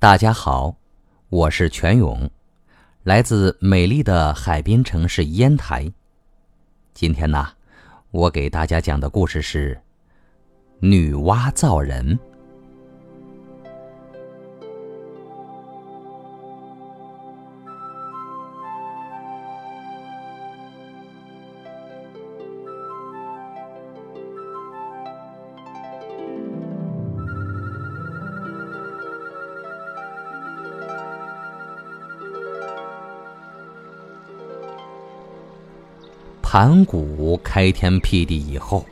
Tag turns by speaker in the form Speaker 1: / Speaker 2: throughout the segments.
Speaker 1: 大家好，我是全勇，来自美丽的海滨城市烟台。今天呢，我给大家讲的故事是《女娲造人》。盘古开天辟地以后，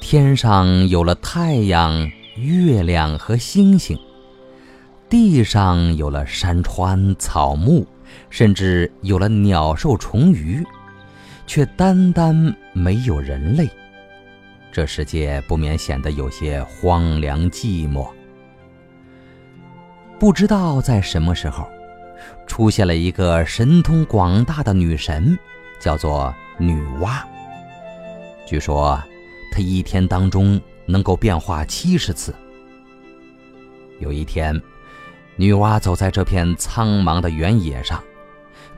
Speaker 1: 天上有了太阳、月亮和星星，地上有了山川、草木，甚至有了鸟兽虫鱼，却单单没有人类。这世界不免显得有些荒凉寂寞。不知道在什么时候，出现了一个神通广大的女神，叫做。女娲，据说她一天当中能够变化七十次。有一天，女娲走在这片苍茫的原野上，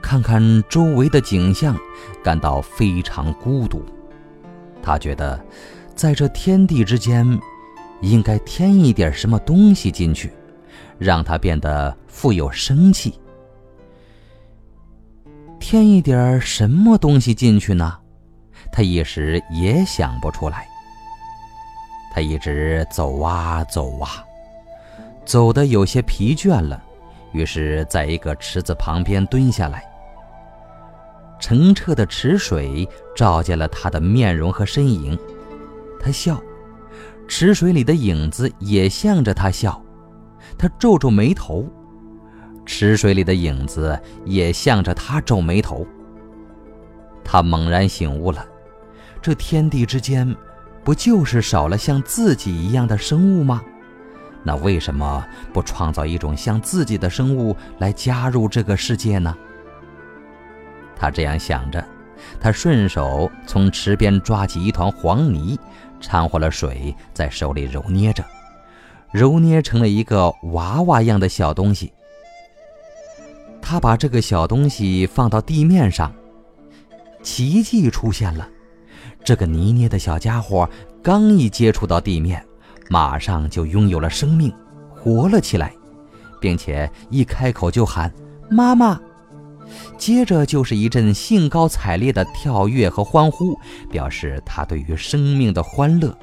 Speaker 1: 看看周围的景象，感到非常孤独。她觉得，在这天地之间，应该添一点什么东西进去，让它变得富有生气。添一点什么东西进去呢？他一时也想不出来。他一直走啊走啊，走得有些疲倦了，于是在一个池子旁边蹲下来。澄澈的池水照见了他的面容和身影，他笑，池水里的影子也向着他笑，他皱皱眉头。池水里的影子也向着他皱眉头。他猛然醒悟了：这天地之间，不就是少了像自己一样的生物吗？那为什么不创造一种像自己的生物来加入这个世界呢？他这样想着，他顺手从池边抓起一团黄泥，掺和了水，在手里揉捏着，揉捏成了一个娃娃样的小东西。他把这个小东西放到地面上，奇迹出现了。这个泥捏的小家伙刚一接触到地面，马上就拥有了生命，活了起来，并且一开口就喊“妈妈”。接着就是一阵兴高采烈的跳跃和欢呼，表示他对于生命的欢乐。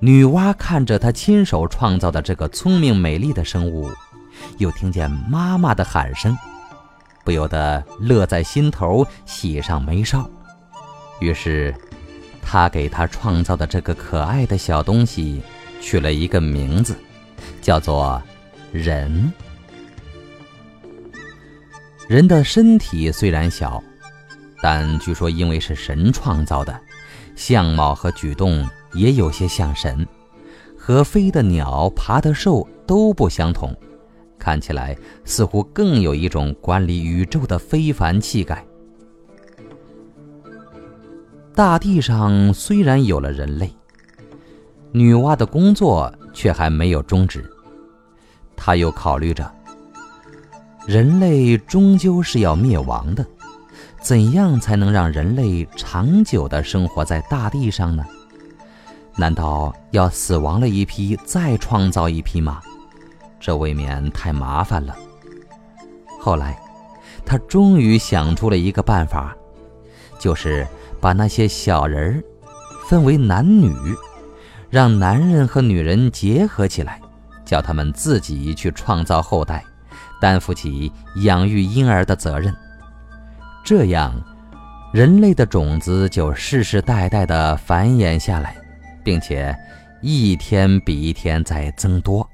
Speaker 1: 女娲看着她亲手创造的这个聪明美丽的生物。又听见妈妈的喊声，不由得乐在心头，喜上眉梢。于是，他给他创造的这个可爱的小东西取了一个名字，叫做“人”。人的身体虽然小，但据说因为是神创造的，相貌和举动也有些像神，和飞的鸟、爬的兽都不相同。看起来似乎更有一种管理宇宙的非凡气概。大地上虽然有了人类，女娲的工作却还没有终止。她又考虑着，人类终究是要灭亡的，怎样才能让人类长久的生活在大地上呢？难道要死亡了一批，再创造一批吗？这未免太麻烦了。后来，他终于想出了一个办法，就是把那些小人儿分为男女，让男人和女人结合起来，叫他们自己去创造后代，担负起养育婴儿的责任。这样，人类的种子就世世代代的繁衍下来，并且一天比一天在增多。